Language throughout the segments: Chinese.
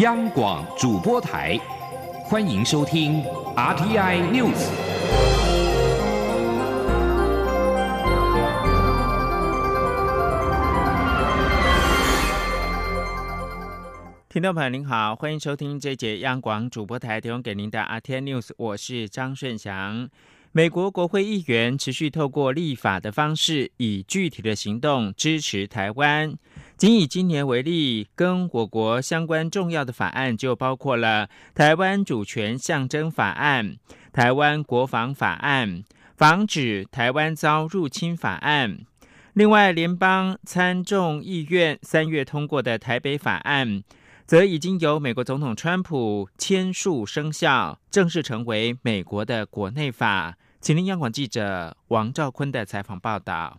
央广主播台，欢迎收听 RTI News。听众朋友您好，欢迎收听这节央广主播台提供给您的 RTI News，我是张顺祥。美国国会议员持续透过立法的方式，以具体的行动支持台湾。仅以今年为例，跟我国相关重要的法案就包括了《台湾主权象征法案》、《台湾国防法案》、《防止台湾遭入侵法案》。另外，联邦参众议院三月通过的《台北法案》，则已经由美国总统川普签署生效，正式成为美国的国内法。请听央广记者王兆坤的采访报道。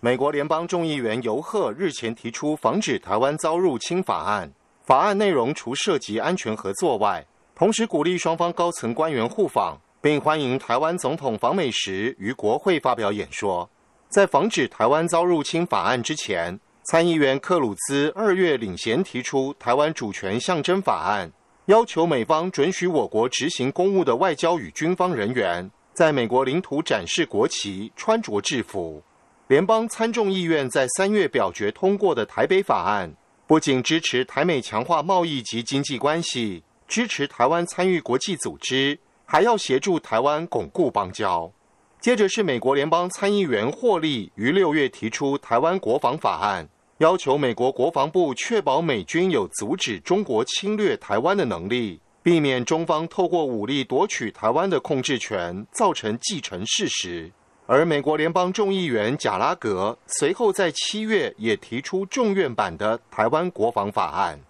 美国联邦众议员尤赫日前提出防止台湾遭入侵法案，法案内容除涉及安全合作外，同时鼓励双方高层官员互访，并欢迎台湾总统访美时于国会发表演说。在防止台湾遭入侵法案之前，参议员克鲁兹二月领衔提出台湾主权象征法案，要求美方准许我国执行公务的外交与军方人员。在美国领土展示国旗、穿着制服，联邦参众议院在三月表决通过的《台北法案》，不仅支持台美强化贸易及经济关系，支持台湾参与国际组织，还要协助台湾巩固邦交。接着是美国联邦参议员霍利于六月提出《台湾国防法案》，要求美国国防部确保美军有阻止中国侵略台湾的能力。避免中方透过武力夺取台湾的控制权，造成既成事实。而美国联邦众议员贾拉格随后在七月也提出众院版的台湾国防法案。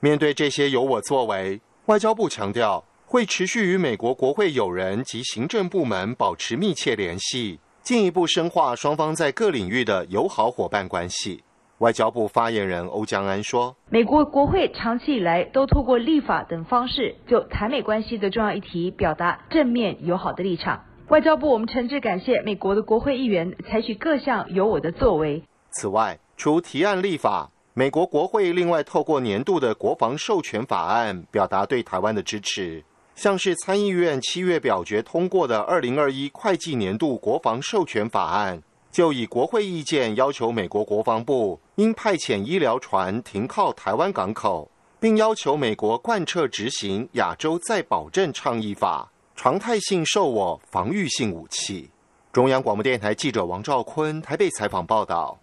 面对这些有我作为，外交部强调会持续与美国国会友人及行政部门保持密切联系，进一步深化双方在各领域的友好伙伴关系。外交部发言人欧江安说：“美国国会长期以来都透过立法等方式，就台美关系的重要议题表达正面友好的立场。外交部我们诚挚感谢美国的国会议员采取各项有我的作为。此外，除提案立法，美国国会另外透过年度的国防授权法案表达对台湾的支持，像是参议院七月表决通过的二零二一会计年度国防授权法案。”就以国会意见要求美国国防部应派遣医疗船停靠台湾港口，并要求美国贯彻执行亚洲再保证倡议法，常态性受我防御性武器。中央广播电台记者王兆坤台北采访报道。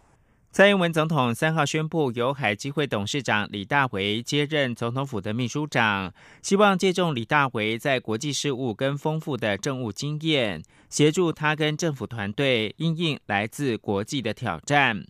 蔡英文总统三号宣布，由海基会董事长李大为接任总统府的秘书长，希望借重李大为在国际事务跟丰富的政务经验，协助他跟政府团队应应来自国际的挑战。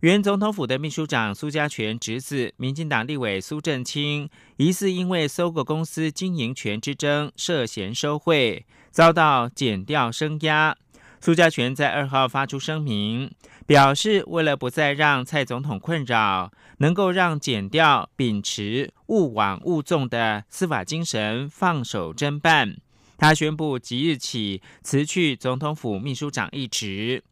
原总统府的秘书长苏家全侄子，民进党立委苏正清，疑似因为搜狗公司经营权之争涉嫌收贿，遭到减调声押。苏家全在二号发出声明，表示为了不再让蔡总统困扰，能够让检调秉持勿枉勿纵的司法精神，放手侦办。他宣布即日起辞去总统府秘书长一职。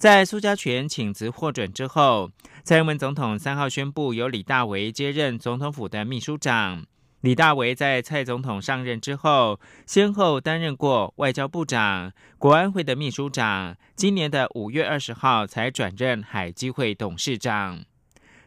在苏家全请辞获准之后，蔡英文总统三号宣布由李大为接任总统府的秘书长。李大为在蔡总统上任之后，先后担任过外交部长、国安会的秘书长。今年的五月二十号才转任海基会董事长。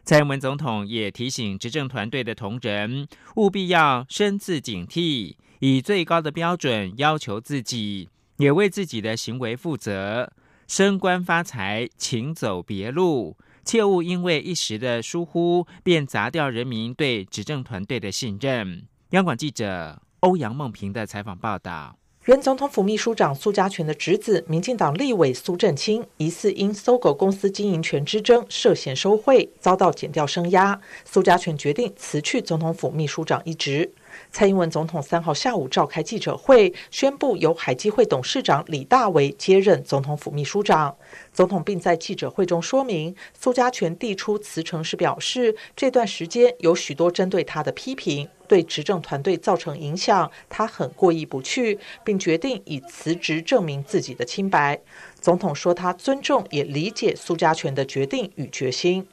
蔡英文总统也提醒执政团队的同仁，务必要深自警惕，以最高的标准要求自己，也为自己的行为负责。升官发财，请走别路。切勿因为一时的疏忽，便砸掉人民对执政团队的信任。央广记者欧阳梦平的采访报道：原总统府秘书长苏家全的侄子，民进党立委苏振清，疑似因搜狗公司经营权之争涉嫌收贿，遭到减掉声押。苏家全决定辞去总统府秘书长一职。蔡英文总统三号下午召开记者会，宣布由海基会董事长李大为接任总统府秘书长。总统并在记者会中说明，苏家全递出辞呈时表示，这段时间有许多针对他的批评，对执政团队造成影响，他很过意不去，并决定以辞职证明自己的清白。总统说，他尊重也理解苏家全的决定与决心。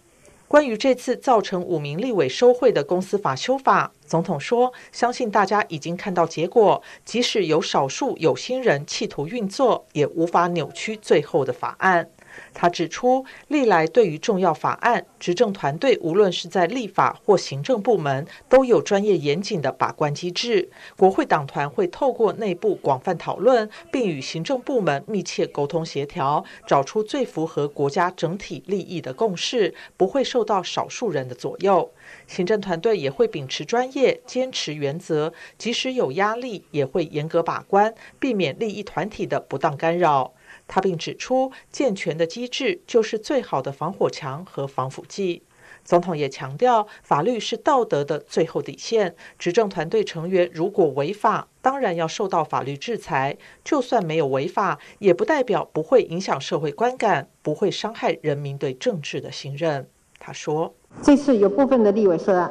关于这次造成五名立委收贿的公司法修法，总统说：“相信大家已经看到结果，即使有少数有心人企图运作，也无法扭曲最后的法案。”他指出，历来对于重要法案，执政团队无论是在立法或行政部门，都有专业严谨的把关机制。国会党团会透过内部广泛讨论，并与行政部门密切沟通协调，找出最符合国家整体利益的共识，不会受到少数人的左右。行政团队也会秉持专业，坚持原则，即使有压力，也会严格把关，避免利益团体的不当干扰。他并指出，健全的机制就是最好的防火墙和防腐剂。总统也强调，法律是道德的最后底线。执政团队成员如果违法，当然要受到法律制裁；就算没有违法，也不代表不会影响社会观感，不会伤害人民对政治的信任。他说：“这次有部分的立委涉案，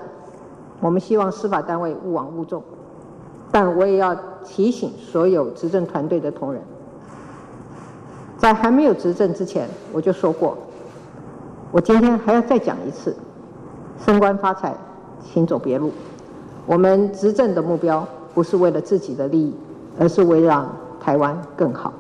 我们希望司法单位勿枉勿重，但我也要提醒所有执政团队的同仁。”在还没有执政之前，我就说过，我今天还要再讲一次：升官发财，请走别路。我们执政的目标不是为了自己的利益，而是为让台湾更好。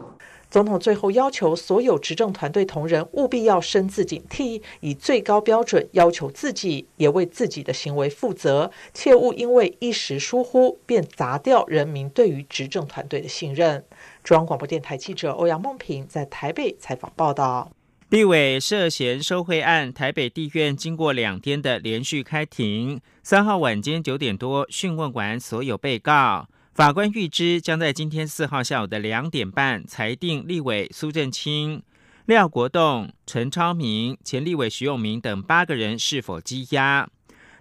总统最后要求所有执政团队同仁务必要深自警惕，以最高标准要求自己，也为自己的行为负责，切勿因为一时疏忽便砸掉人民对于执政团队的信任。中央广播电台记者欧阳梦平在台北采访报道：立委涉嫌收贿案，台北地院经过两天的连续开庭，三号晚间九点多讯问完所有被告，法官预知将在今天四号下午的两点半裁定立委苏正清、廖国栋、陈超明、前立委徐永明等八个人是否羁押。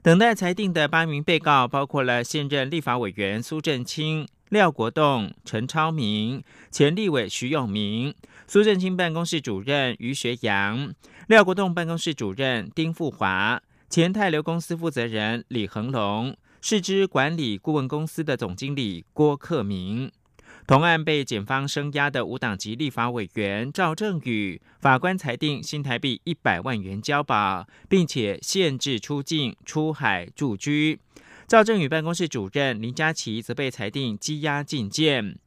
等待裁定的八名被告包括了现任立法委员苏正清。廖国栋、陈超明、前立委徐永明、苏振清办公室主任于学阳、廖国栋办公室主任丁富华、前泰流公司负责人李恒龙、市之管理顾问公司的总经理郭克明。同案被检方声押的无党籍立法委员赵正宇，法官裁定新台币一百万元交保，并且限制出境、出海驻居。赵正宇办公室主任林佳琪则被裁定羁押禁见。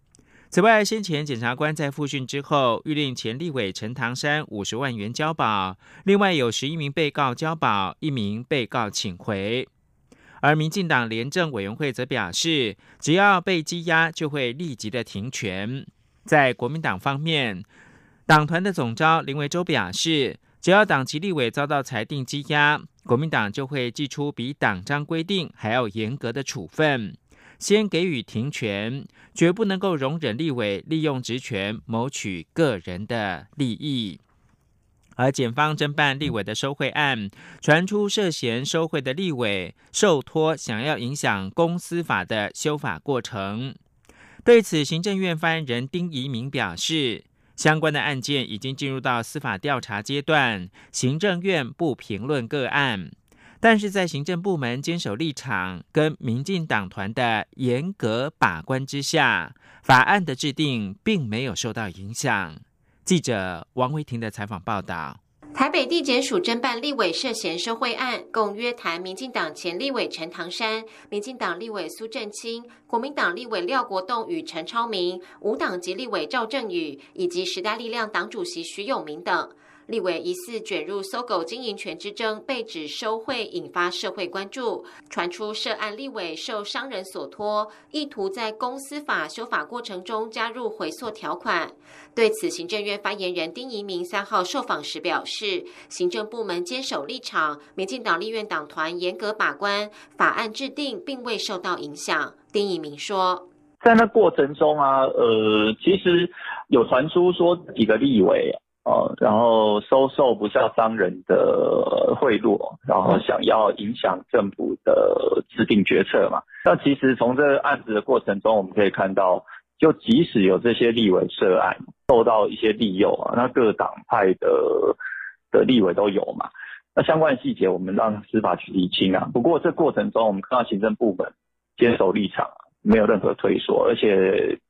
此外，先前检察官在复讯之后，谕令前立委陈唐山五十万元交保，另外有十一名被告交保，一名被告请回。而民进党廉政委员会则表示，只要被羁押，就会立即的停权。在国民党方面，党团的总召林维洲表示。只要党籍立委遭到裁定羁押，国民党就会寄出比党章规定还要严格的处分，先给予停权，绝不能够容忍立委利用职权谋取个人的利益。而检方侦办立委的收贿案，传出涉嫌收贿的立委受托想要影响公司法的修法过程。对此，行政院发言人丁仪明表示。相关的案件已经进入到司法调查阶段，行政院不评论个案，但是在行政部门坚守立场跟民进党团的严格把关之下，法案的制定并没有受到影响。记者王维婷的采访报道。台北地检署侦办立委涉嫌收贿案，共约谈民进党前立委陈唐山、民进党立委苏振清、国民党立委廖国栋与陈超明、无党籍立委赵正宇以及时代力量党主席徐永明等。立委疑似卷入搜狗经营权之争，被指收贿，引发社会关注。传出涉案立委受商人所托，意图在公司法修法过程中加入回溯条款。对此，行政院发言人丁仪明三号受访时表示，行政部门坚守立场，民进党立院党团严格把关，法案制定并未受到影响。丁仪明说，在那过程中啊，呃，其实有传出说几个立委。哦，然后收受不孝商人的贿赂，然后想要影响政府的制定决策嘛？那其实从这个案子的过程中，我们可以看到，就即使有这些立委涉案，受到一些利诱啊，那各党派的的立委都有嘛？那相关的细节，我们让司法去厘清啊。不过这过程中，我们看到行政部门坚守立场，没有任何退缩，而且。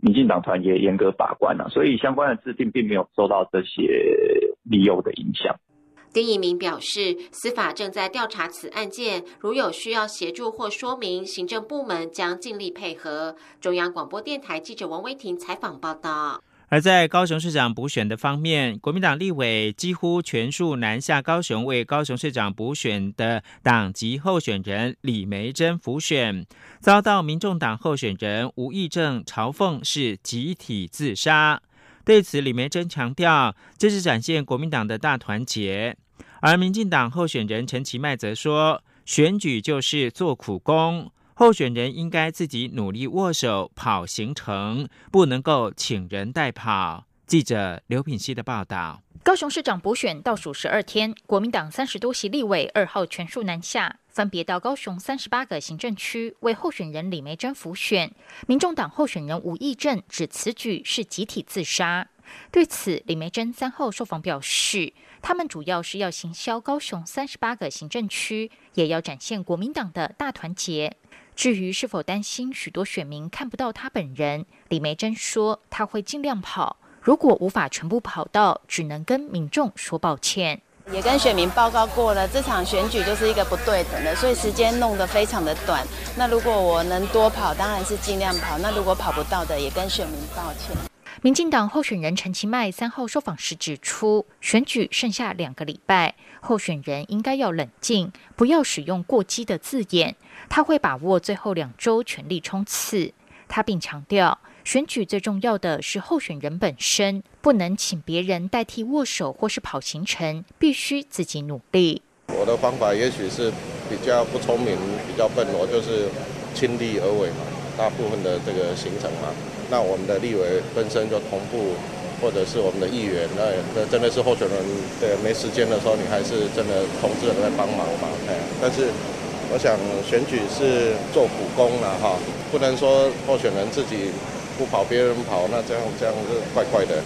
民进党团也严格把关了，所以相关的制定并没有受到这些利诱的影响。丁一鸣表示，司法正在调查此案件，如有需要协助或说明，行政部门将尽力配合。中央广播电台记者王威婷采访报道。而在高雄市长补选的方面，国民党立委几乎全数南下高雄为高雄市长补选的党籍候选人李梅珍辅选，遭到民众党候选人吴益政嘲讽是集体自杀。对此，李梅珍强调，这是展现国民党的大团结。而民进党候选人陈其迈则说，选举就是做苦工。候选人应该自己努力握手跑行程，不能够请人代跑。记者刘品希的报道：高雄市长补选倒数十二天，国民党三十多席立委二号全数南下，分别到高雄三十八个行政区为候选人李梅珍辅选。民众党候选人吴益政指此举是集体自杀。对此，李梅珍三号受访表示，他们主要是要行销高雄三十八个行政区，也要展现国民党的大团结。至于是否担心许多选民看不到他本人，李梅珍说他会尽量跑，如果无法全部跑到，只能跟民众说抱歉。也跟选民报告过了，这场选举就是一个不对等的，所以时间弄得非常的短。那如果我能多跑，当然是尽量跑；那如果跑不到的，也跟选民抱歉。民进党候选人陈其迈三号受访时指出，选举剩下两个礼拜，候选人应该要冷静，不要使用过激的字眼。他会把握最后两周全力冲刺。他并强调，选举最重要的是候选人本身，不能请别人代替握手或是跑行程，必须自己努力。我的方法也许是比较不聪明、比较笨，我就是亲力而为嘛。大部分的这个行程嘛，那我们的立委本身就同步，或者是我们的议员，那那真的是候选人对没时间的时候，你还是真的同志人在帮忙嘛。哎，但是。我想选举是做苦工了哈，不能说候选人自己不跑，别人跑，那这样这样是怪怪的。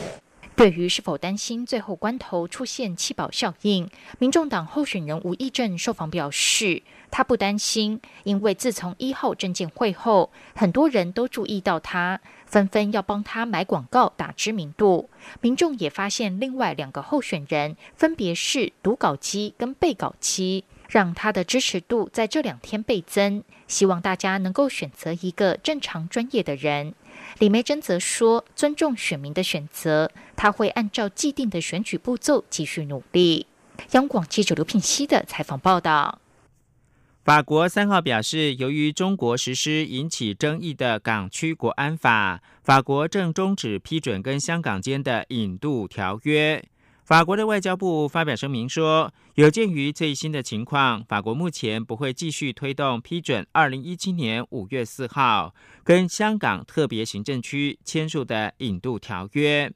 对于是否担心最后关头出现弃保效应，民众党候选人吴益政受访表示，他不担心，因为自从一号证件会后，很多人都注意到他，纷纷要帮他买广告打知名度。民众也发现另外两个候选人，分别是读稿机跟背稿机。让他的支持度在这两天倍增，希望大家能够选择一个正常专业的人。李梅珍则说：“尊重选民的选择，他会按照既定的选举步骤继续努力。”央广记者刘聘熙的采访报道。法国三号表示，由于中国实施引起争议的港区国安法，法国正终止批准跟香港间的引渡条约。法国的外交部发表声明说，有鉴于最新的情况，法国目前不会继续推动批准二零一七年五月四号跟香港特别行政区签署的引渡条约。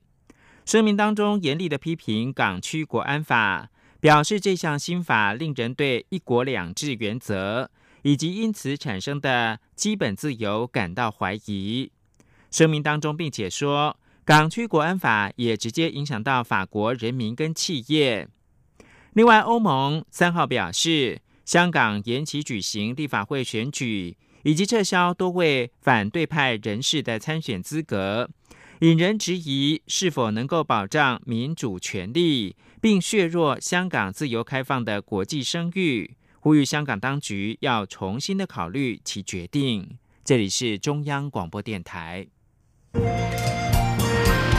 声明当中严厉的批评港区国安法，表示这项新法令人对一国两制原则以及因此产生的基本自由感到怀疑。声明当中并且说。港区国安法也直接影响到法国人民跟企业。另外，欧盟三号表示，香港延期举行立法会选举，以及撤销多位反对派人士的参选资格，引人质疑是否能够保障民主权利，并削弱香港自由开放的国际声誉。呼吁香港当局要重新的考虑其决定。这里是中央广播电台。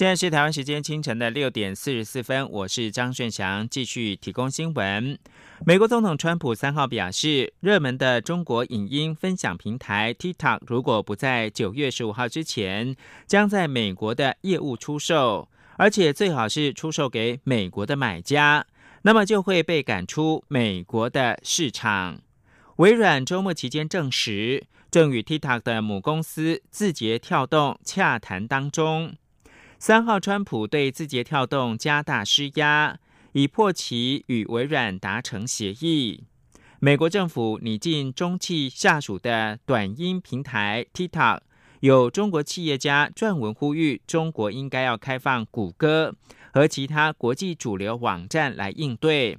现在是台湾时间清晨的六点四十四分，我是张顺祥，继续提供新闻。美国总统川普三号表示，热门的中国影音分享平台 TikTok 如果不在九月十五号之前将在美国的业务出售，而且最好是出售给美国的买家，那么就会被赶出美国的市场。微软周末期间证实，正与 TikTok 的母公司字节跳动洽谈当中。三号，川普对字节跳动加大施压，以迫其与微软达成协议。美国政府拟进中汽下属的短音平台 TikTok，有中国企业家撰文呼吁，中国应该要开放谷歌和其他国际主流网站来应对，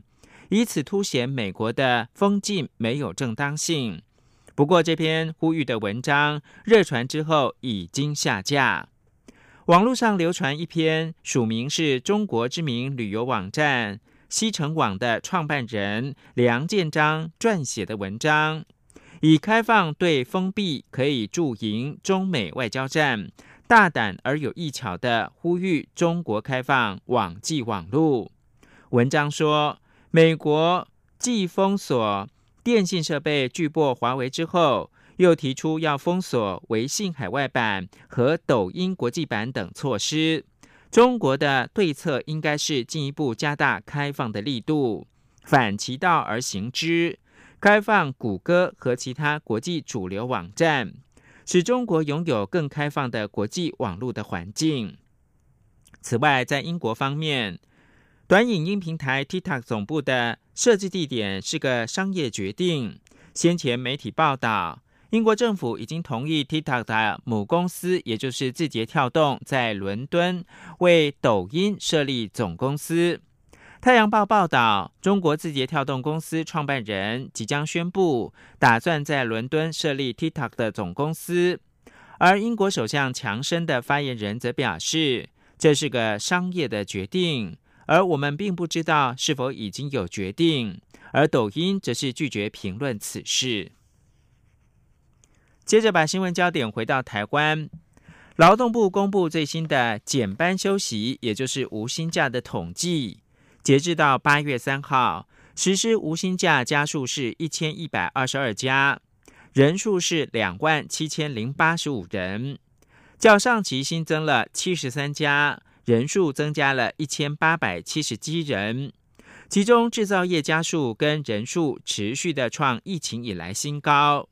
以此凸显美国的封禁没有正当性。不过，这篇呼吁的文章热传之后已经下架。网络上流传一篇署名是中国知名旅游网站西城网的创办人梁建章撰写的文章。以开放对封闭可以驻营中美外交战，大胆而有艺巧的呼吁中国开放网际网络。文章说，美国继封锁电信设备巨擘华为之后，又提出要封锁微信海外版和抖音国际版等措施。中国的对策应该是进一步加大开放的力度，反其道而行之。开放谷歌和其他国际主流网站，使中国拥有更开放的国际网络的环境。此外，在英国方面，短影音平台 TikTok 总部的设置地点是个商业决定。先前媒体报道，英国政府已经同意 TikTok 的母公司，也就是字节跳动，在伦敦为抖音设立总公司。太阳报报道，中国字节跳动公司创办人即将宣布，打算在伦敦设立 TikTok 的总公司。而英国首相强生的发言人则表示，这是个商业的决定，而我们并不知道是否已经有决定。而抖音则是拒绝评论此事。接着，把新闻焦点回到台湾，劳动部公布最新的减班休息，也就是无薪假的统计。截至到八月三号，实施无薪假家数是一千一百二十二家，人数是两万七千零八十五人，较上期新增了七十三家，人数增加了一千八百七十七人。其中制造业家数跟人数持续的创疫情以来新高。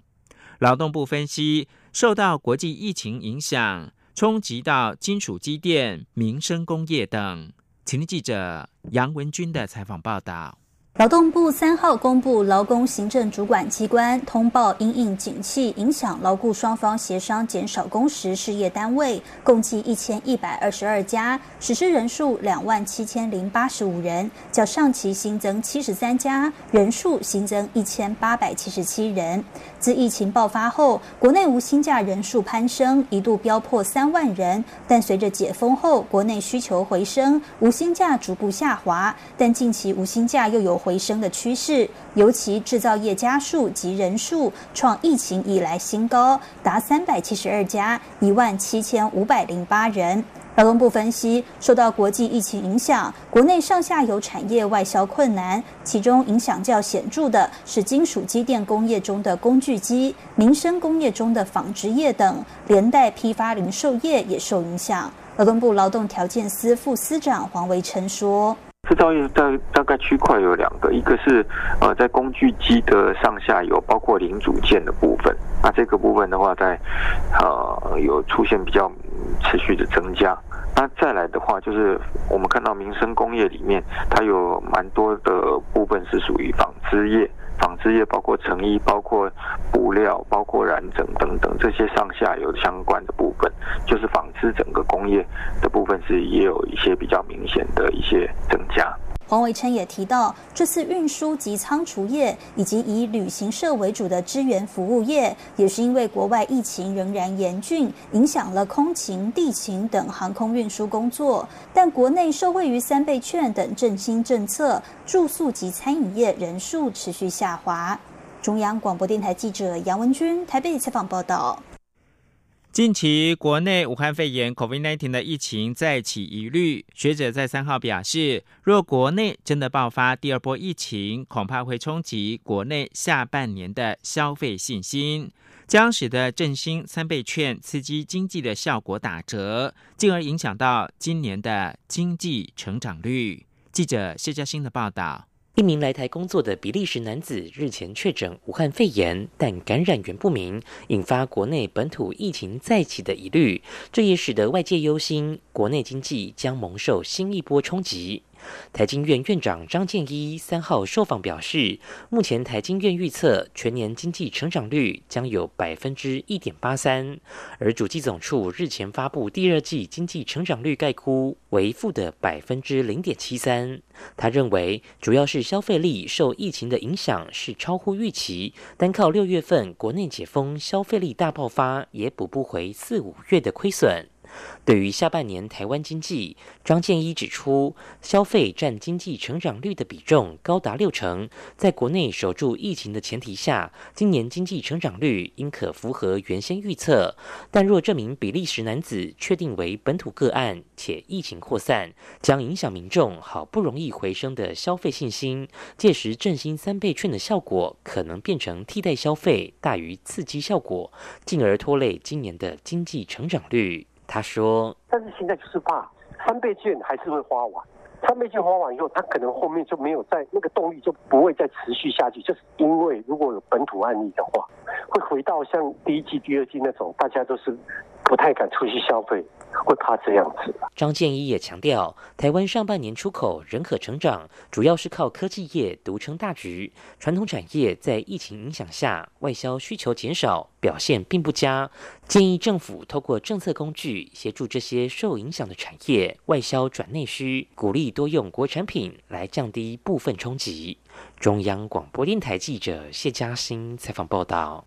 劳动部分析，受到国际疫情影响，冲击到金属机电、民生工业等。请听记者杨文军的采访报道。劳动部三号公布劳工行政主管机关通报，因应景气影响，劳雇双方协商减少工时事业单位共计一千一百二十二家，实施人数两万七千零八十五人，较上期新增七十三家，人数新增一千八百七十七人。自疫情爆发后，国内无薪假人数攀升，一度飙破三万人，但随着解封后，国内需求回升，无薪假逐步下滑，但近期无薪假又有。回升的趋势，尤其制造业家数及人数创疫情以来新高，达三百七十二家，一万七千五百零八人。劳动部分析，受到国际疫情影响，国内上下游产业外销困难，其中影响较显著的是金属机电工业中的工具机、民生工业中的纺织业等，连带批发零售业也受影响。劳动部劳动条件司副司长黄维琛说。制造业大大概区块有两个，一个是呃在工具机的上下游，包括零组件的部分。那这个部分的话，在呃有出现比较持续的增加。那再来的话，就是我们看到民生工业里面，它有蛮多的部分是属于纺织业。纺织业包括成衣、包括布料、包括染整等等这些上下游相关的部分，就是纺织整个工业的部分是也有一些比较明显的。黄伟琛也提到，这次运输及仓储业以及以旅行社为主的支援服务业，也是因为国外疫情仍然严峻，影响了空勤、地勤等航空运输工作。但国内受惠于三倍券等振兴政策，住宿及餐饮业人数持续下滑。中央广播电台记者杨文君台北采访报道。近期国内武汉肺炎 （COVID-19） 的疫情再起疑虑，学者在三号表示，若国内真的爆发第二波疫情，恐怕会冲击国内下半年的消费信心，将使得振兴三倍券刺激经济的效果打折，进而影响到今年的经济成长率。记者谢嘉欣的报道。一名来台工作的比利时男子日前确诊武汉肺炎，但感染源不明，引发国内本土疫情再起的疑虑。这也使得外界忧心，国内经济将蒙受新一波冲击。台经院院长张建一三号受访表示，目前台经院预测全年经济成长率将有百分之一点八三，而主计总处日前发布第二季经济成长率概估为负的百分之零点七三。他认为，主要是消费力受疫情的影响是超乎预期，单靠六月份国内解封，消费力大爆发也补不回四五月的亏损。对于下半年台湾经济，张建一指出，消费占经济成长率的比重高达六成，在国内守住疫情的前提下，今年经济成长率应可符合原先预测。但若这名比利时男子确定为本土个案，且疫情扩散，将影响民众好不容易回升的消费信心，届时振兴三倍券的效果可能变成替代消费大于刺激效果，进而拖累今年的经济成长率。他说：“但是现在就是怕三倍券还是会花完，三倍券花完以后，他可能后面就没有在那个动力就不会再持续下去，就是因为如果有本土案例的话，会回到像第一季、第二季那种，大家都是不太敢出去消费。”会怕这样子。张建一也强调，台湾上半年出口仍可成长，主要是靠科技业独撑大局。传统产业在疫情影响下，外销需求减少，表现并不佳。建议政府透过政策工具，协助这些受影响的产业外销转内需，鼓励多用国产品来降低部分冲击。中央广播电台记者谢嘉欣采访报道。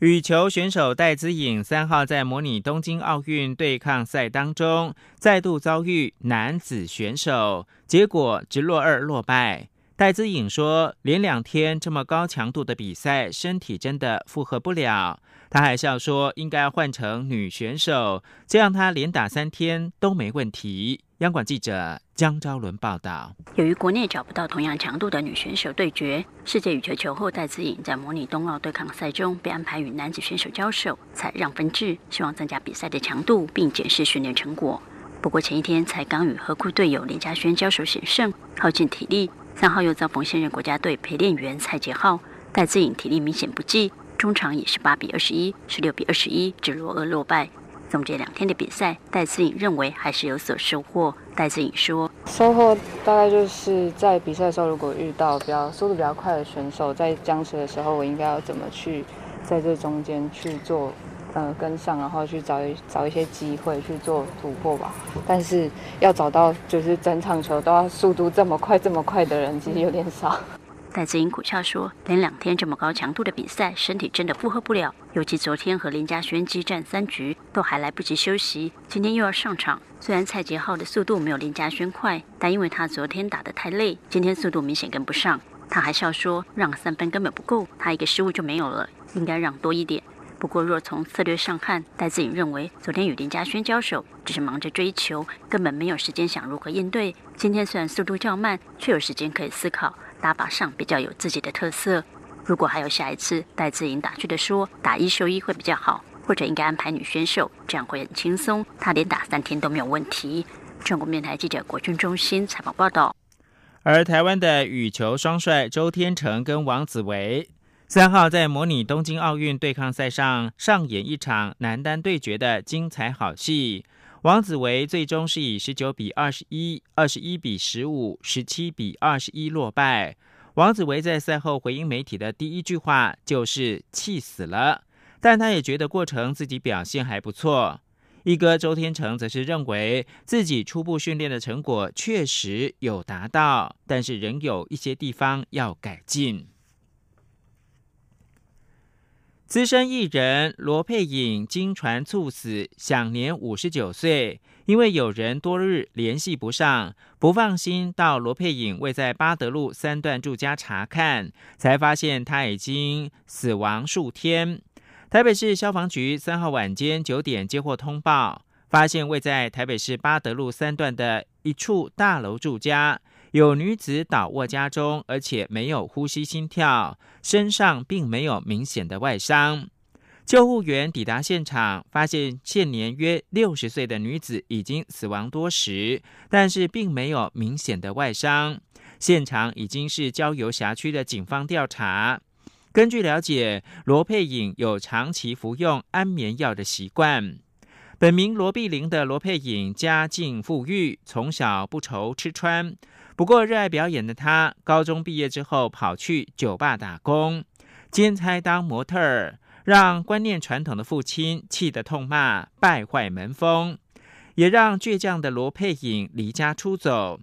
羽球选手戴资颖三号在模拟东京奥运对抗赛当中，再度遭遇男子选手，结果直落二落败。戴资颖说：“连两天这么高强度的比赛，身体真的负荷不了。”他还笑说：“应该换成女选手，这样他连打三天都没问题。”央广记者江昭伦报道：由于国内找不到同样强度的女选手对决，世界羽球球后戴资颖在模拟冬奥对抗赛中被安排与男子选手交手，采让分制，希望增加比赛的强度并检视训练成果。不过前一天才刚与和库队友林嘉轩交手险胜，耗尽体力，三号又遭逢现任国家队陪练员蔡杰浩，戴资颖体力明显不济，中场也是八比二十一、十六比二十一，只落二落败。总结两天的比赛，戴思颖认为还是有所收获。戴思颖说：“收获大概就是在比赛的时候，如果遇到比较速度比较快的选手，在僵持的时候，我应该要怎么去在这中间去做呃跟上，然后去找一找一些机会去做突破吧。但是要找到就是整场球都要速度这么快这么快的人，其实有点少。”戴资颖苦笑说：“连两天这么高强度的比赛，身体真的负荷不了。尤其昨天和林嘉轩激战三局，都还来不及休息，今天又要上场。虽然蔡杰浩的速度没有林嘉轩快，但因为他昨天打得太累，今天速度明显跟不上。他还笑说，让三分根本不够，他一个失误就没有了，应该让多一点。不过若从策略上看，戴资颖认为昨天与林嘉轩交手，只是忙着追求，根本没有时间想如何应对。今天虽然速度较慢，却有时间可以思考。”打法上比较有自己的特色。如果还有下一次，戴志颖打趣的说：“打一休一会比较好，或者应该安排女选手，这样会很轻松。他连打三天都没有问题。”中国面台记者国军中心采访报道。而台湾的羽球双帅周天成跟王子维三号在模拟东京奥运对抗赛上上演一场男单对决的精彩好戏。王子维最终是以十九比二十一、二十一比十五、十七比二十一落败。王子维在赛后回应媒体的第一句话就是“气死了”，但他也觉得过程自己表现还不错。一哥周天成则是认为自己初步训练的成果确实有达到，但是仍有一些地方要改进。资深艺人罗佩颖经传猝死，享年五十九岁。因为有人多日联系不上，不放心到罗佩颖位在巴德路三段住家查看，才发现他已经死亡数天。台北市消防局三号晚间九点接获通报，发现位在台北市巴德路三段的一处大楼住家。有女子倒卧家中，而且没有呼吸、心跳，身上并没有明显的外伤。救护员抵达现场，发现现年约六十岁的女子已经死亡多时，但是并没有明显的外伤。现场已经是交由辖区的警方调查。根据了解，罗佩颖有长期服用安眠药的习惯。本名罗碧玲的罗佩颖家境富裕，从小不愁吃穿。不过，热爱表演的他，高中毕业之后跑去酒吧打工，兼差当模特儿，让观念传统的父亲气得痛骂，败坏门风，也让倔强的罗佩颖离家出走。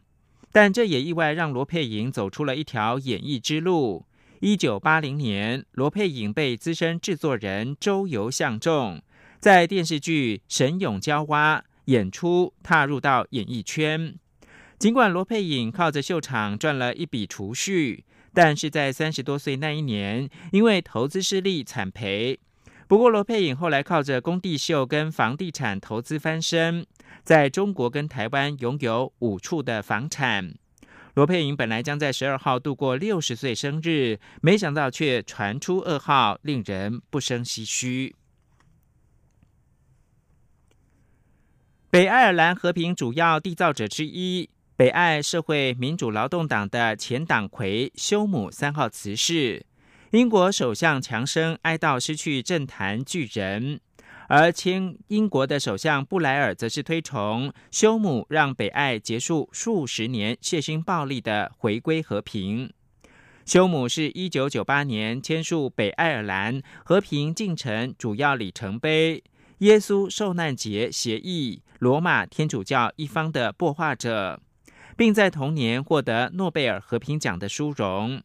但这也意外让罗佩颖走出了一条演艺之路。一九八零年，罗佩颖被资深制作人周游相中。在电视剧《神勇娇娃》演出，踏入到演艺圈。尽管罗佩颖靠着秀场赚了一笔储蓄，但是在三十多岁那一年，因为投资失利惨赔。不过罗佩颖后来靠着工地秀跟房地产投资翻身，在中国跟台湾拥有五处的房产。罗佩颖本来将在十二号度过六十岁生日，没想到却传出噩耗，令人不胜唏嘘。北爱尔兰和平主要缔造者之一、北爱社会民主劳动党的前党魁休姆三号辞世，英国首相强生哀悼失去政坛巨人，而前英国的首相布莱尔则是推崇休姆让北爱结束数十年血腥暴力的回归和平。休姆是一九九八年签署北爱尔兰和平进程主要里程碑。耶稣受难节协议，罗马天主教一方的擘画者，并在同年获得诺贝尔和平奖的殊荣。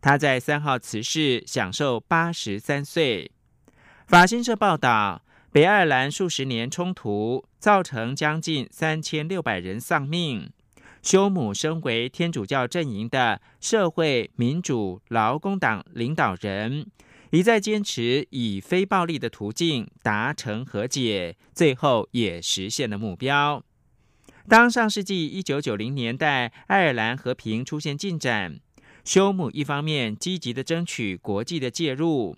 他在三号辞世，享受八十三岁。法新社报道，北爱尔兰数十年冲突造成将近三千六百人丧命。休姆身为天主教阵营的社会民主劳工党领导人。一再坚持以非暴力的途径达成和解，最后也实现了目标。当上世纪一九九零年代爱尔兰和平出现进展，休姆一方面积极的争取国际的介入，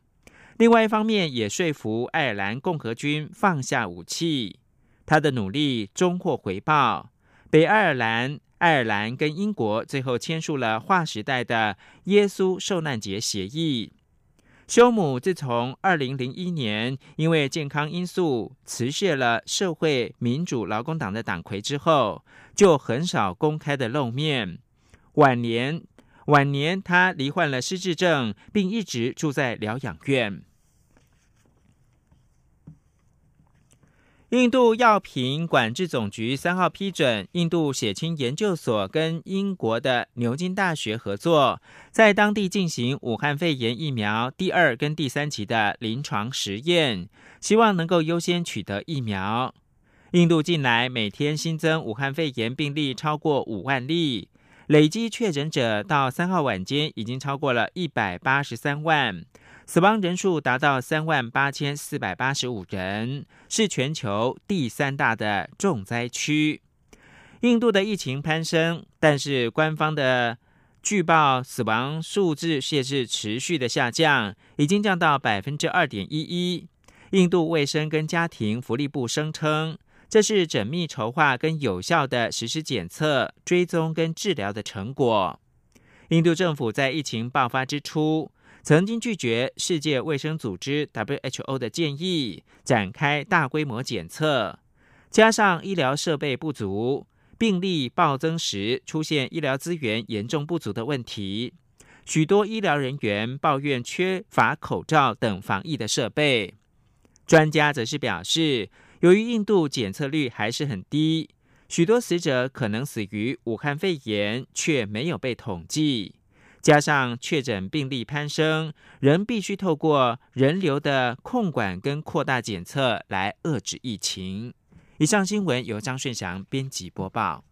另外一方面也说服爱尔兰共和军放下武器。他的努力终获回报，北爱尔兰、爱尔兰跟英国最后签署了划时代的耶稣受难节协议。修姆自从二零零一年因为健康因素辞卸了社会民主劳工党的党魁之后，就很少公开的露面。晚年晚年，他罹患了失智症，并一直住在疗养院。印度药品管制总局三号批准印度血清研究所跟英国的牛津大学合作，在当地进行武汉肺炎疫苗第二跟第三期的临床实验，希望能够优先取得疫苗。印度近来每天新增武汉肺炎病例超过五万例，累计确诊者到三号晚间已经超过了一百八十三万。死亡人数达到三万八千四百八十五人，是全球第三大的重灾区。印度的疫情攀升，但是官方的据报死亡数字却是持续的下降，已经降到百分之二点一一。印度卫生跟家庭福利部声称，这是缜密筹划跟有效的实施检测、追踪跟治疗的成果。印度政府在疫情爆发之初。曾经拒绝世界卫生组织 （WHO） 的建议，展开大规模检测，加上医疗设备不足、病例暴增时出现医疗资源严重不足的问题，许多医疗人员抱怨缺乏口罩等防疫的设备。专家则是表示，由于印度检测率还是很低，许多死者可能死于武汉肺炎，却没有被统计。加上确诊病例攀升，仍必须透过人流的控管跟扩大检测来遏制疫情。以上新闻由张顺祥编辑播报。